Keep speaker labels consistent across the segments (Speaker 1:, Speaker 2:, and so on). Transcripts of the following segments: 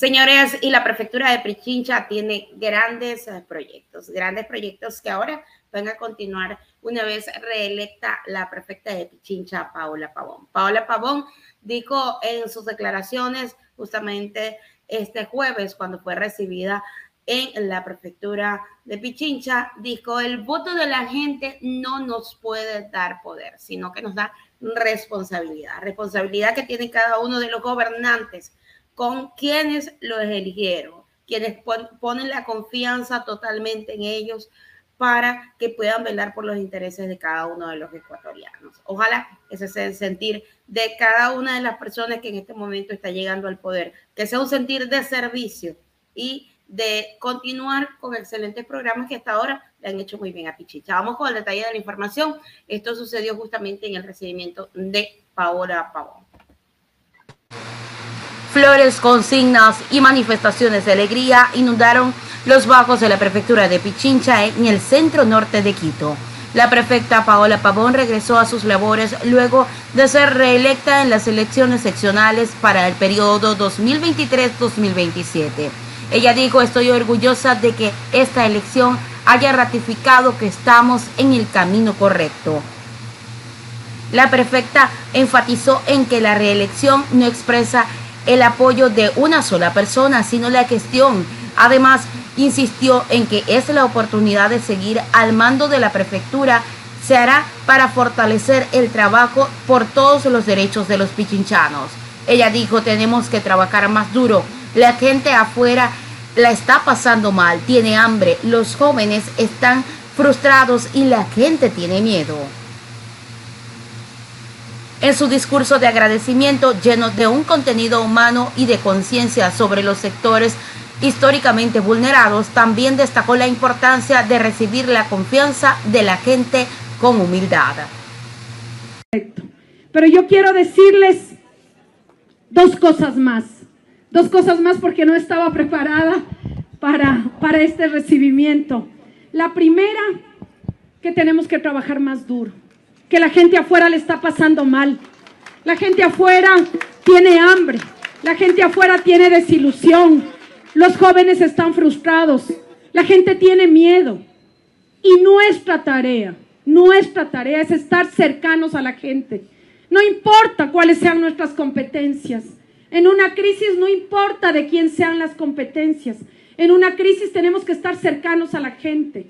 Speaker 1: Señores, y la prefectura de Pichincha tiene grandes eh, proyectos, grandes proyectos que ahora van a continuar una vez reelecta la prefecta de Pichincha, Paola Pavón. Paola Pavón dijo en sus declaraciones justamente este jueves cuando fue recibida en la prefectura de Pichincha, dijo, el voto de la gente no nos puede dar poder, sino que nos da responsabilidad, responsabilidad que tiene cada uno de los gobernantes con quienes los eligieron, quienes ponen la confianza totalmente en ellos para que puedan velar por los intereses de cada uno de los ecuatorianos. Ojalá ese sea el sentir de cada una de las personas que en este momento está llegando al poder, que sea un sentir de servicio y de continuar con excelentes programas que hasta ahora le han hecho muy bien a Pichicha. Vamos con el detalle de la información. Esto sucedió justamente en el recibimiento de Paola Pavón. Flores, consignas y manifestaciones de alegría inundaron los bajos de la prefectura de Pichincha en el centro norte de Quito. La prefecta Paola Pavón regresó a sus labores luego de ser reelecta en las elecciones seccionales para el periodo 2023-2027. Ella dijo, estoy orgullosa de que esta elección haya ratificado que estamos en el camino correcto. La prefecta enfatizó en que la reelección no expresa el apoyo de una sola persona, sino la cuestión. Además, insistió en que es la oportunidad de seguir al mando de la prefectura se hará para fortalecer el trabajo por todos los derechos de los pichinchanos. Ella dijo, tenemos que trabajar más duro. La gente afuera la está pasando mal, tiene hambre, los jóvenes están frustrados y la gente tiene miedo. En su discurso de agradecimiento lleno de un contenido humano y de conciencia sobre los sectores históricamente vulnerados, también destacó la importancia de recibir la confianza de la gente con humildad.
Speaker 2: Pero yo quiero decirles dos cosas más. Dos cosas más porque no estaba preparada para, para este recibimiento. La primera, que tenemos que trabajar más duro que la gente afuera le está pasando mal. La gente afuera tiene hambre. La gente afuera tiene desilusión. Los jóvenes están frustrados. La gente tiene miedo. Y nuestra tarea, nuestra tarea es estar cercanos a la gente. No importa cuáles sean nuestras competencias. En una crisis no importa de quién sean las competencias. En una crisis tenemos que estar cercanos a la gente.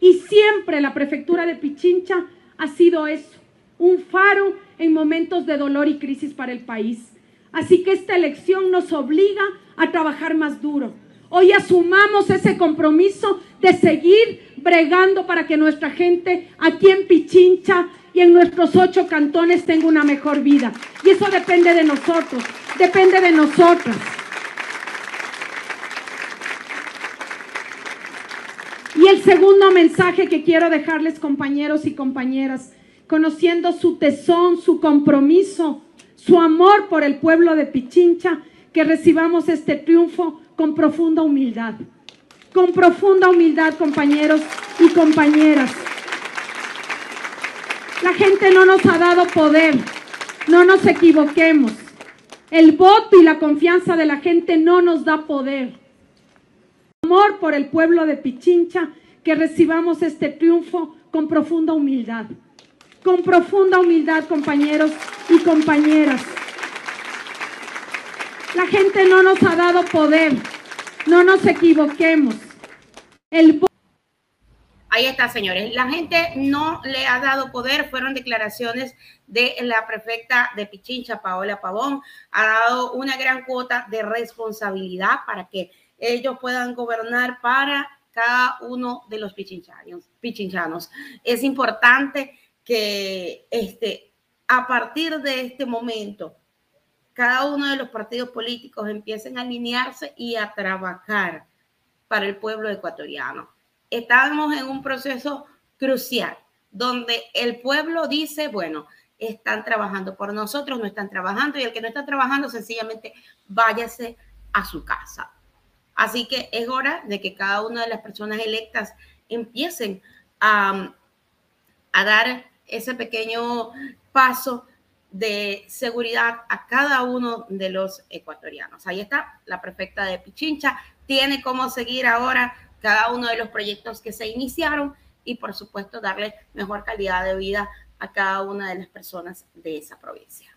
Speaker 2: Y siempre la prefectura de Pichincha ha sido eso, un faro en momentos de dolor y crisis para el país. Así que esta elección nos obliga a trabajar más duro. Hoy asumamos ese compromiso de seguir bregando para que nuestra gente aquí en Pichincha y en nuestros ocho cantones tenga una mejor vida. Y eso depende de nosotros, depende de nosotras. Y el segundo mensaje que quiero dejarles, compañeros y compañeras, conociendo su tesón, su compromiso, su amor por el pueblo de Pichincha, que recibamos este triunfo con profunda humildad. Con profunda humildad, compañeros y compañeras. La gente no nos ha dado poder, no nos equivoquemos. El voto y la confianza de la gente no nos da poder amor por el pueblo de Pichincha, que recibamos este triunfo con profunda humildad. Con profunda humildad, compañeros y compañeras. La gente no nos ha dado poder. No nos equivoquemos. El
Speaker 1: Ahí está, señores. La gente no le ha dado poder. Fueron declaraciones de la prefecta de Pichincha, Paola Pavón. Ha dado una gran cuota de responsabilidad para que ellos puedan gobernar para cada uno de los pichinchanos. pichinchanos. Es importante que este, a partir de este momento, cada uno de los partidos políticos empiecen a alinearse y a trabajar para el pueblo ecuatoriano. Estamos en un proceso crucial donde el pueblo dice, bueno, están trabajando por nosotros, no están trabajando y el que no está trabajando sencillamente váyase a su casa. Así que es hora de que cada una de las personas electas empiecen a, dar ese pequeño paso de seguridad a cada uno de los ecuatorianos. Ahí está la prefecta de Pichincha, tiene cómo seguir ahora cada uno de los proyectos que se iniciaron y por supuesto darle mejor calidad de vida a cada una de las personas de esa provincia.